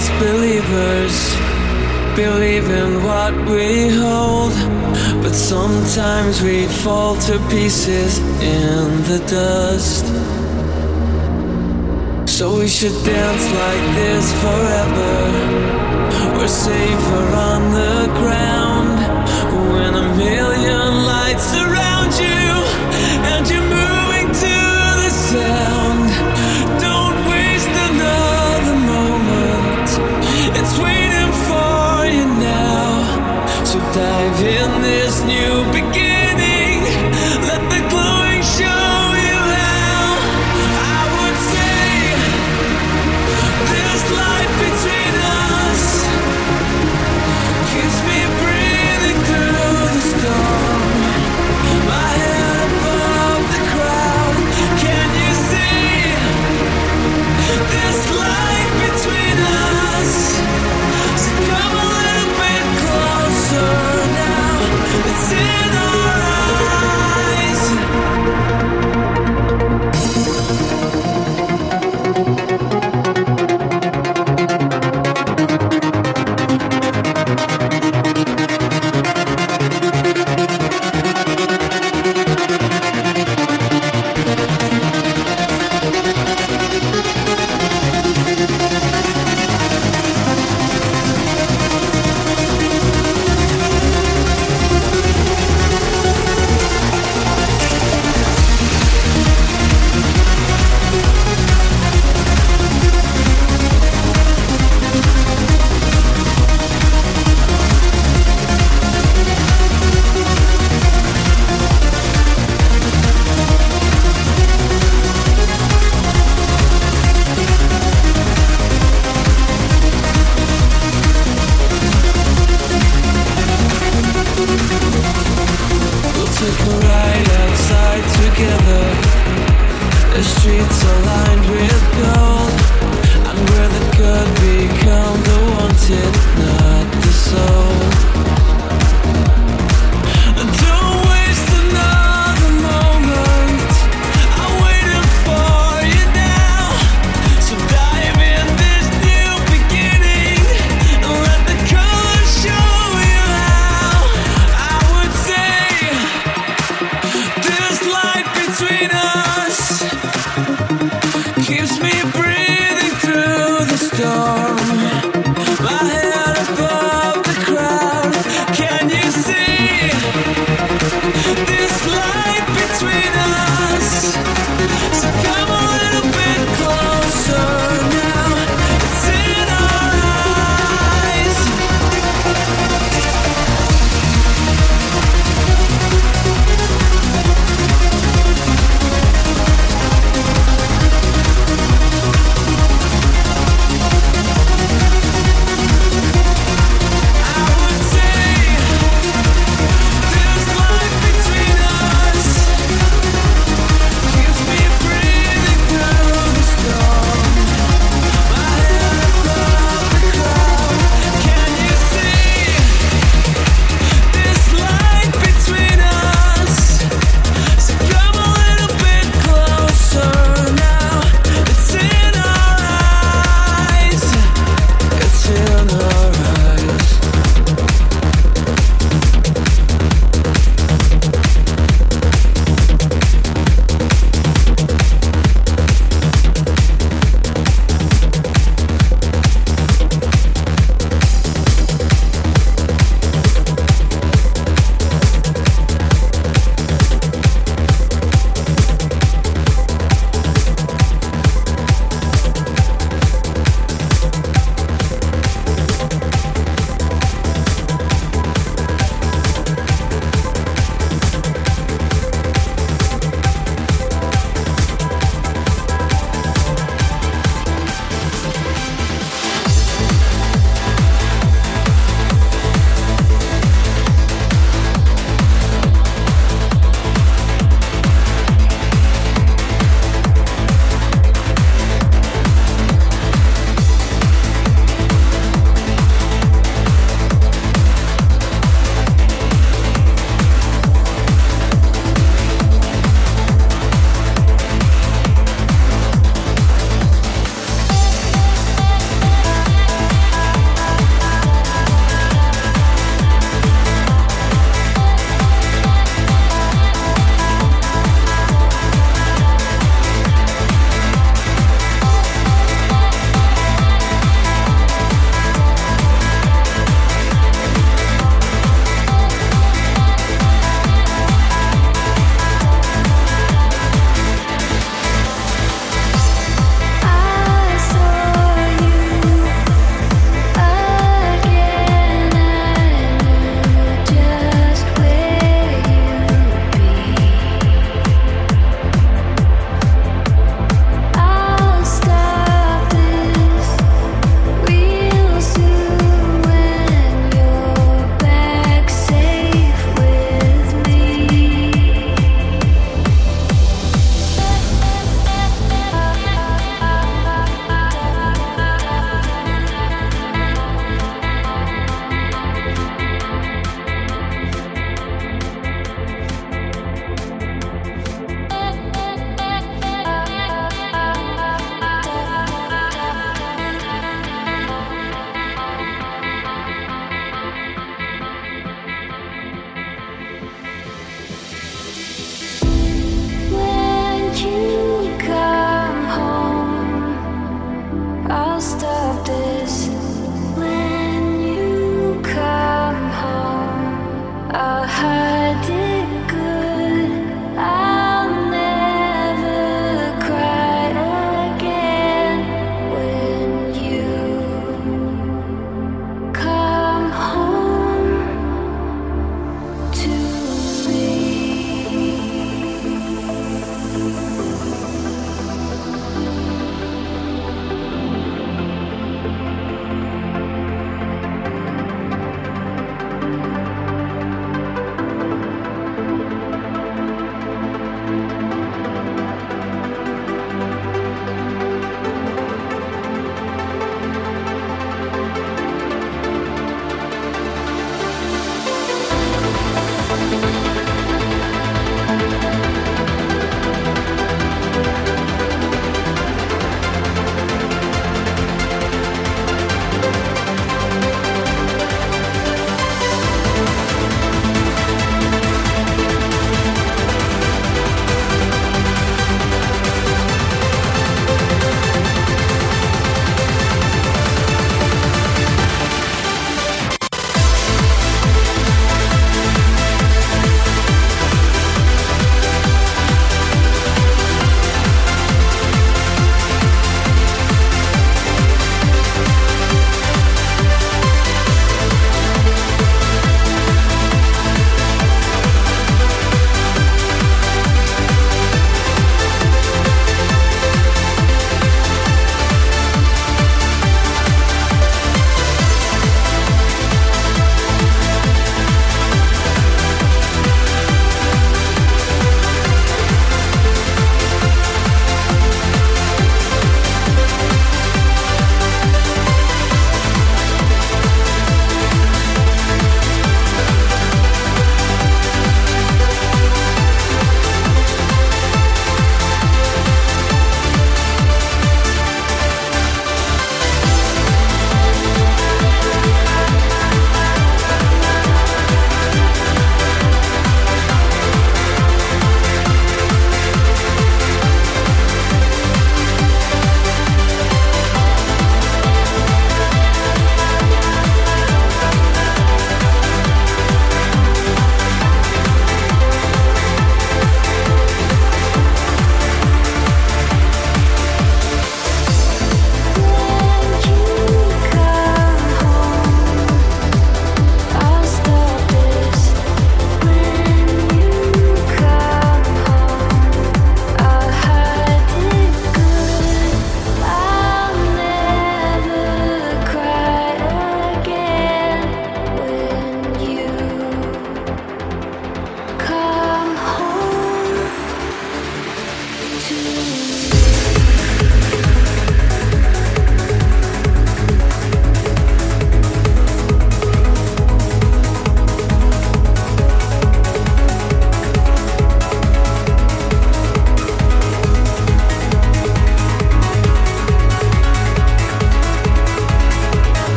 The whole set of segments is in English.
as believers believe in what we hold, but sometimes we fall to pieces in the dust. So we should dance like this forever. We're safer on the ground when a million lights surround you.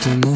to move.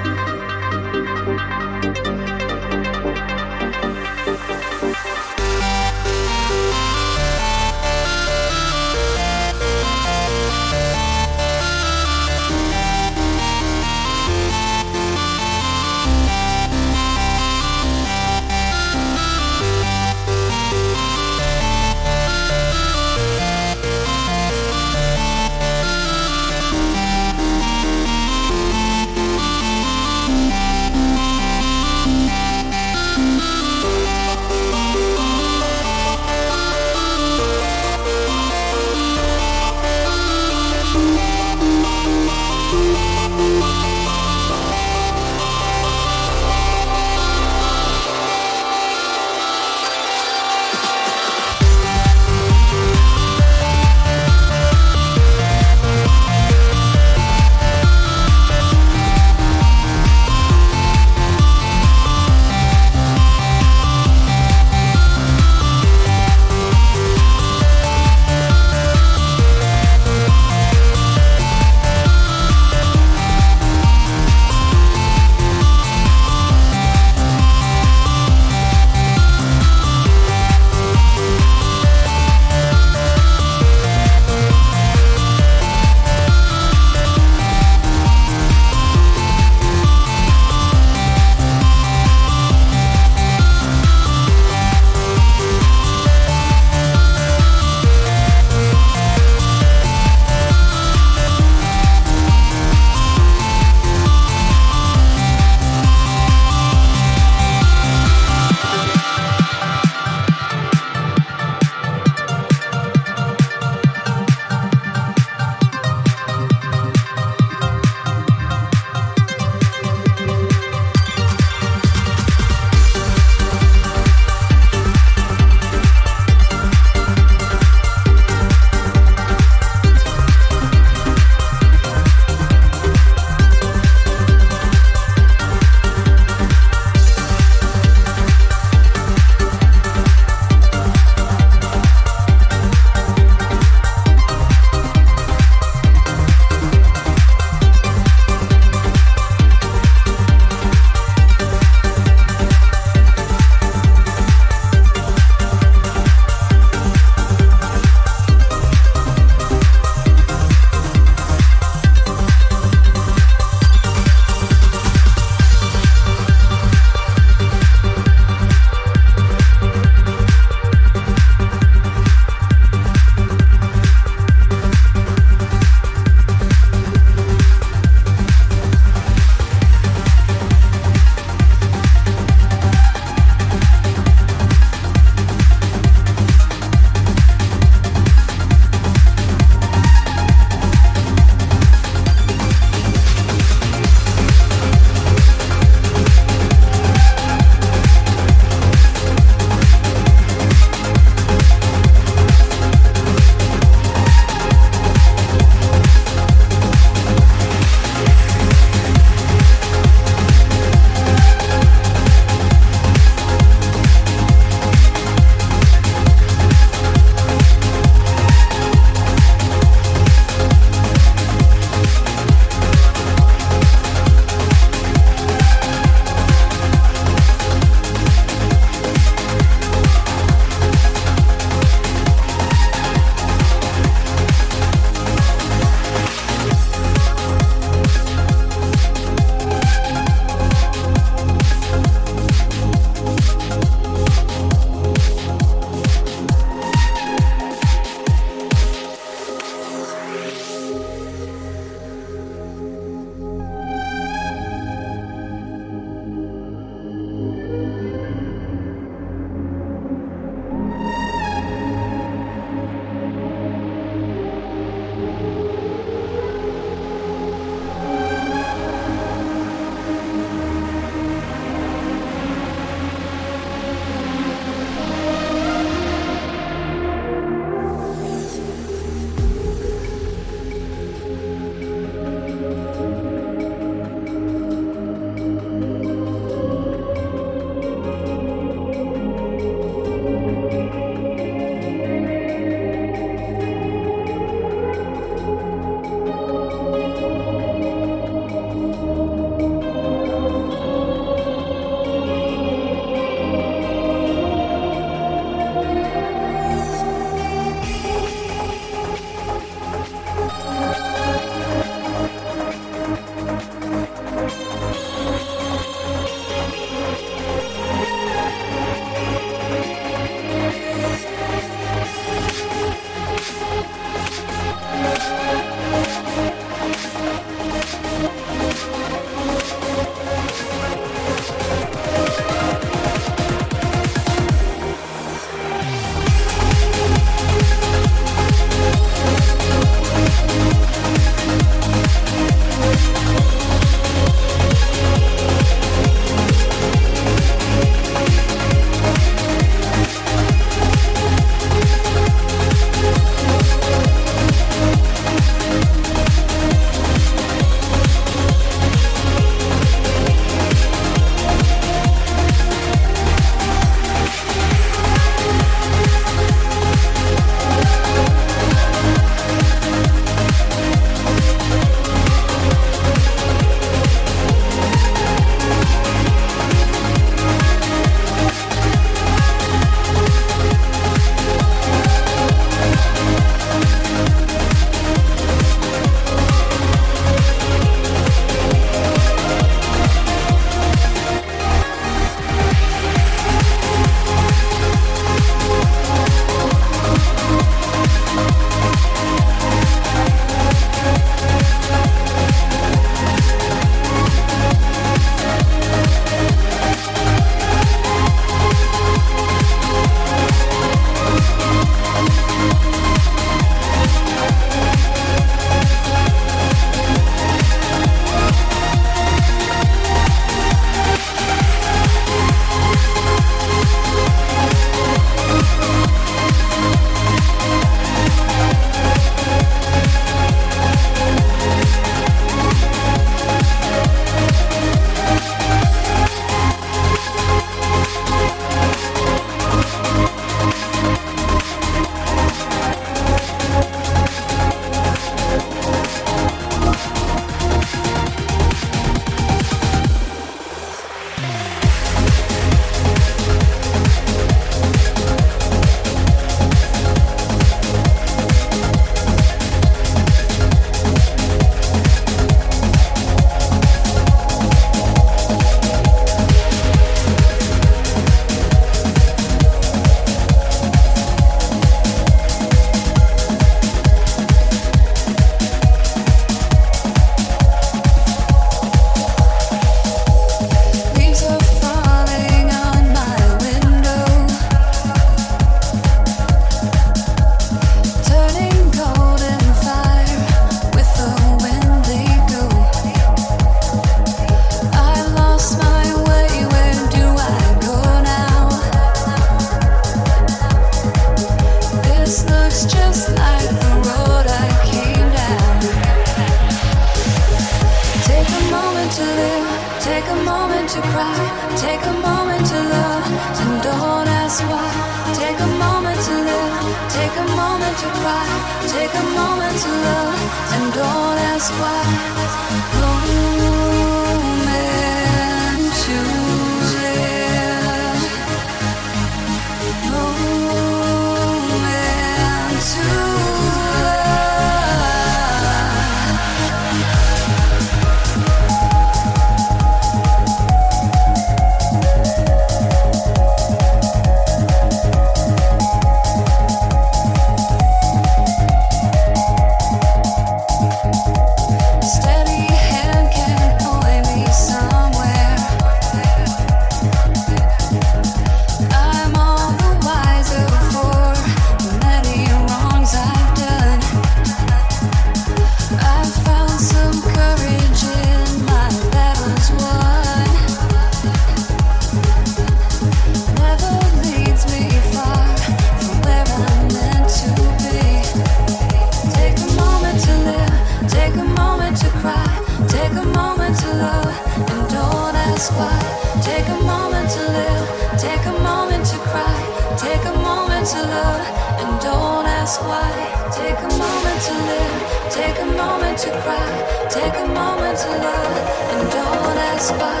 ask why. Take a moment to live, take a moment to cry, take a moment to love, and don't ask why.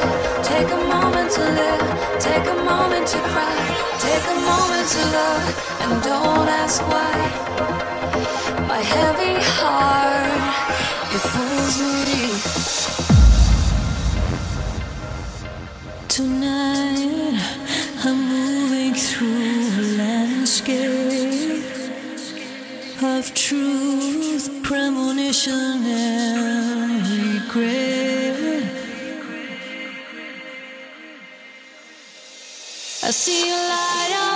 Take a moment to live, take a moment to cry, take a moment to love, and don't ask why. My heavy heart, it pulls me. Tonight, I'm moving through a landscape of truth, premonition, and regret. I see a light.